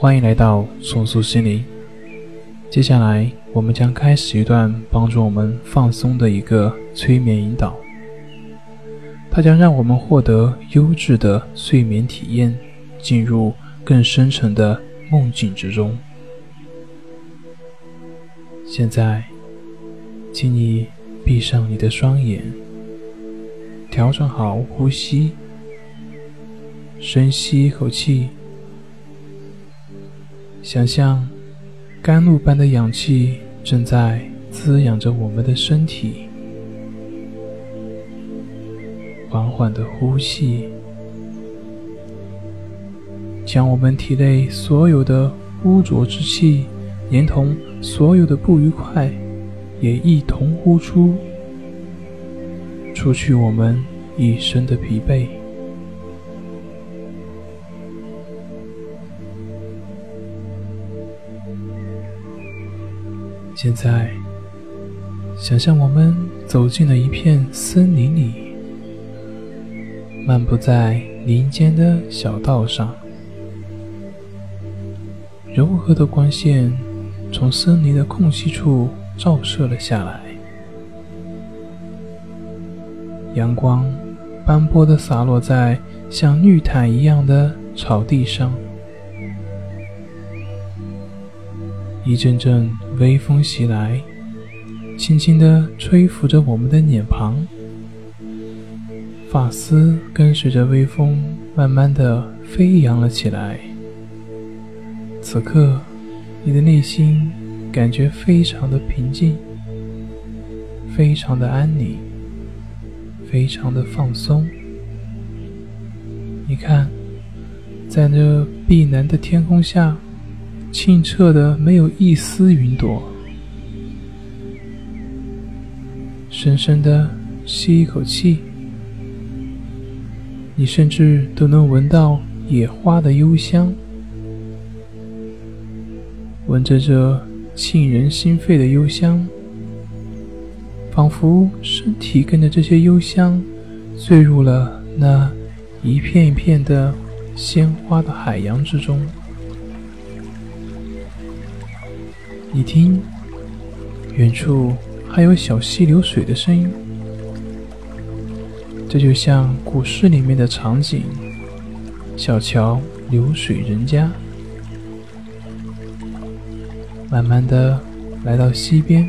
欢迎来到重塑心灵。接下来，我们将开始一段帮助我们放松的一个催眠引导，它将让我们获得优质的睡眠体验，进入更深沉的梦境之中。现在，请你闭上你的双眼，调整好呼吸，深吸一口气。想象甘露般的氧气正在滋养着我们的身体，缓缓的呼气，将我们体内所有的污浊之气，连同所有的不愉快，也一同呼出，除去我们一身的疲惫。现在，想象我们走进了一片森林里，漫步在林间的小道上，柔和的光线从森林的空隙处照射了下来，阳光斑驳的洒落在像绿毯一样的草地上。一阵阵微风袭来，轻轻地吹拂着我们的脸庞，发丝跟随着微风慢慢地飞扬了起来。此刻，你的内心感觉非常的平静，非常的安宁，非常的放松。你看，在这碧蓝的天空下。清澈的，没有一丝云朵。深深的吸一口气，你甚至都能闻到野花的幽香。闻着这沁人心肺的幽香，仿佛身体跟着这些幽香，坠入了那一片一片的鲜花的海洋之中。你听，远处还有小溪流水的声音，这就像古诗里面的场景：小桥流水人家。慢慢的来到溪边，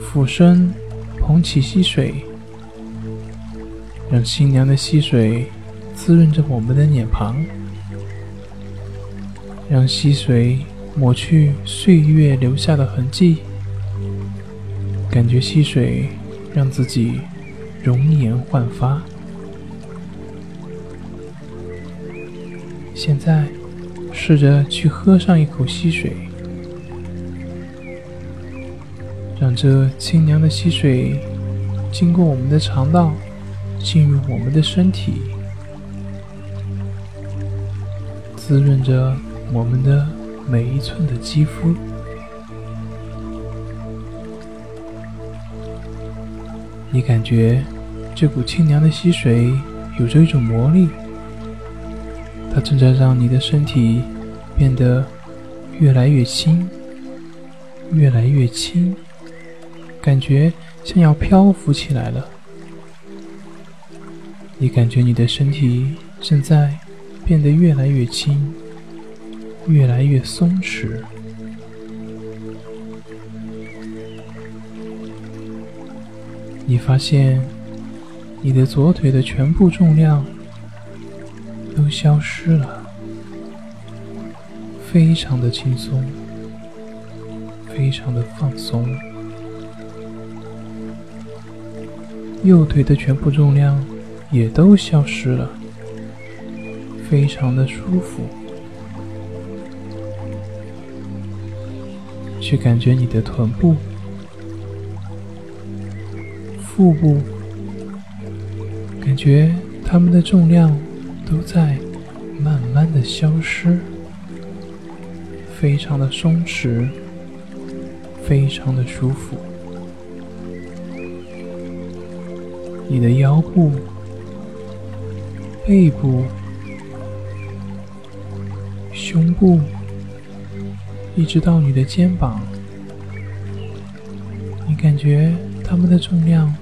俯身捧起溪水，让清凉的溪水滋润着我们的脸庞，让溪水。抹去岁月留下的痕迹，感觉溪水让自己容颜焕发。现在，试着去喝上一口溪水，让这清凉的溪水经过我们的肠道，进入我们的身体，滋润着我们的。每一寸的肌肤，你感觉这股清凉的溪水有着一种魔力，它正在让你的身体变得越来越轻，越来越轻，感觉像要漂浮起来了。你感觉你的身体正在变得越来越轻。越来越松弛，你发现你的左腿的全部重量都消失了，非常的轻松，非常的放松。右腿的全部重量也都消失了，非常的舒服。去感觉你的臀部、腹部，感觉它们的重量都在慢慢的消失，非常的松弛，非常的舒服。你的腰部、背部、胸部，一直到你的肩膀，你感觉它们的重量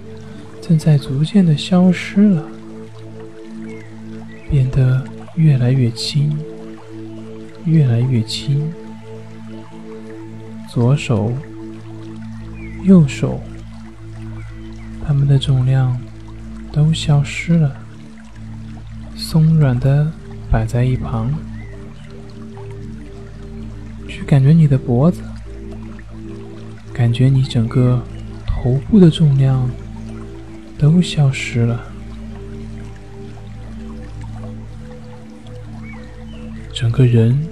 正在逐渐的消失了，变得越来越轻，越来越轻。左手、右手，它们的重量都消失了，松软的摆在一旁。感觉你的脖子，感觉你整个头部的重量都消失了，整个人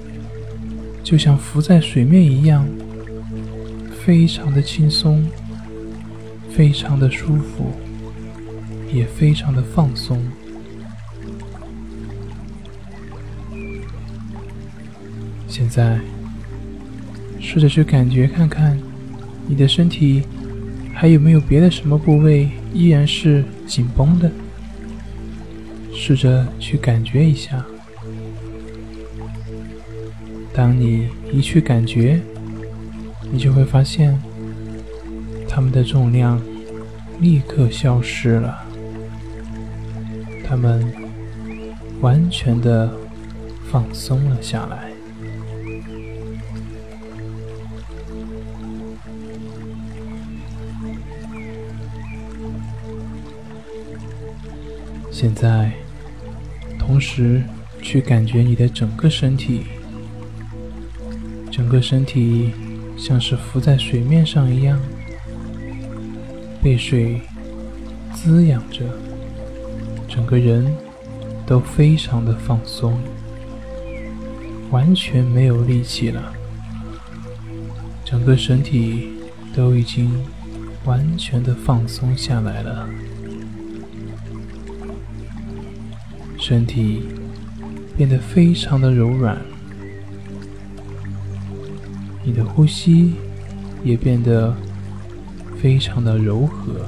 就像浮在水面一样。非常的轻松，非常的舒服，也非常的放松。现在，试着去感觉看看，你的身体还有没有别的什么部位依然是紧绷的？试着去感觉一下。当你一去感觉。你就会发现，它们的重量立刻消失了，它们完全的放松了下来。现在，同时去感觉你的整个身体，整个身体。像是浮在水面上一样，被水滋养着，整个人都非常的放松，完全没有力气了，整个身体都已经完全的放松下来了，身体变得非常的柔软。你的呼吸也变得非常的柔和，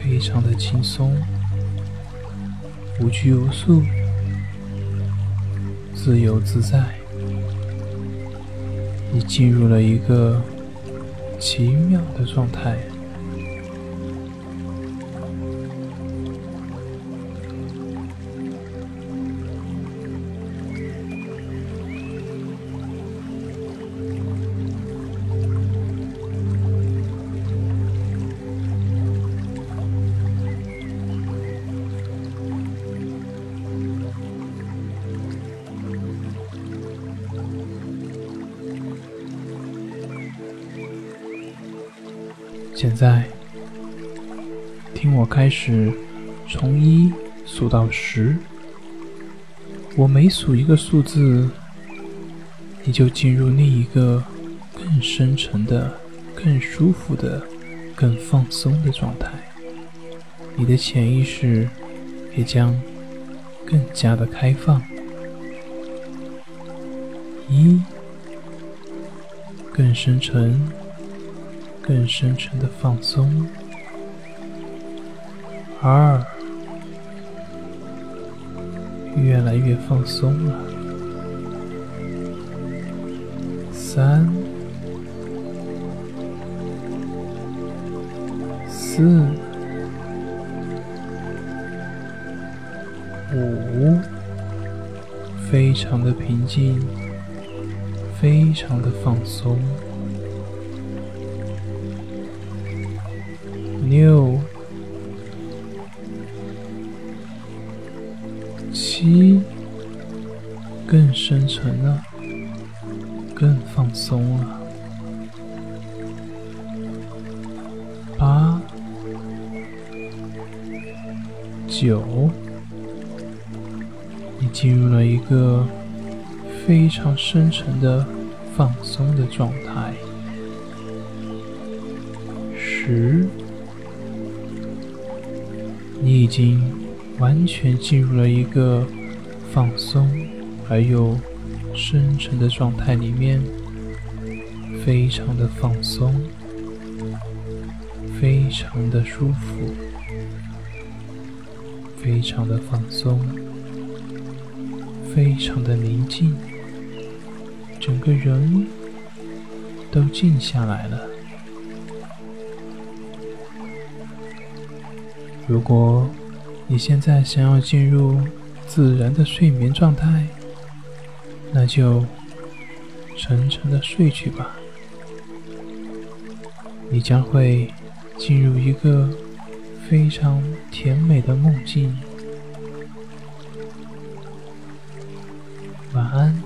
非常的轻松，无拘无束，自由自在。你进入了一个奇妙的状态。现在，听我开始从一数到十。我每数一个数字，你就进入另一个更深沉的、更舒服的、更放松的状态。你的潜意识也将更加的开放。一，更深沉。更深沉的放松。二，越来越放松了。三，四，五，非常的平静，非常的放松。更放松了。八、九，你进入了一个非常深沉的放松的状态。十。你已经完全进入了一个放松而又深沉的状态里面，非常的放松，非常的舒服，非常的放松，非常的宁静，整个人都静下来了。如果你现在想要进入自然的睡眠状态，那就沉沉的睡去吧。你将会进入一个非常甜美的梦境。晚安。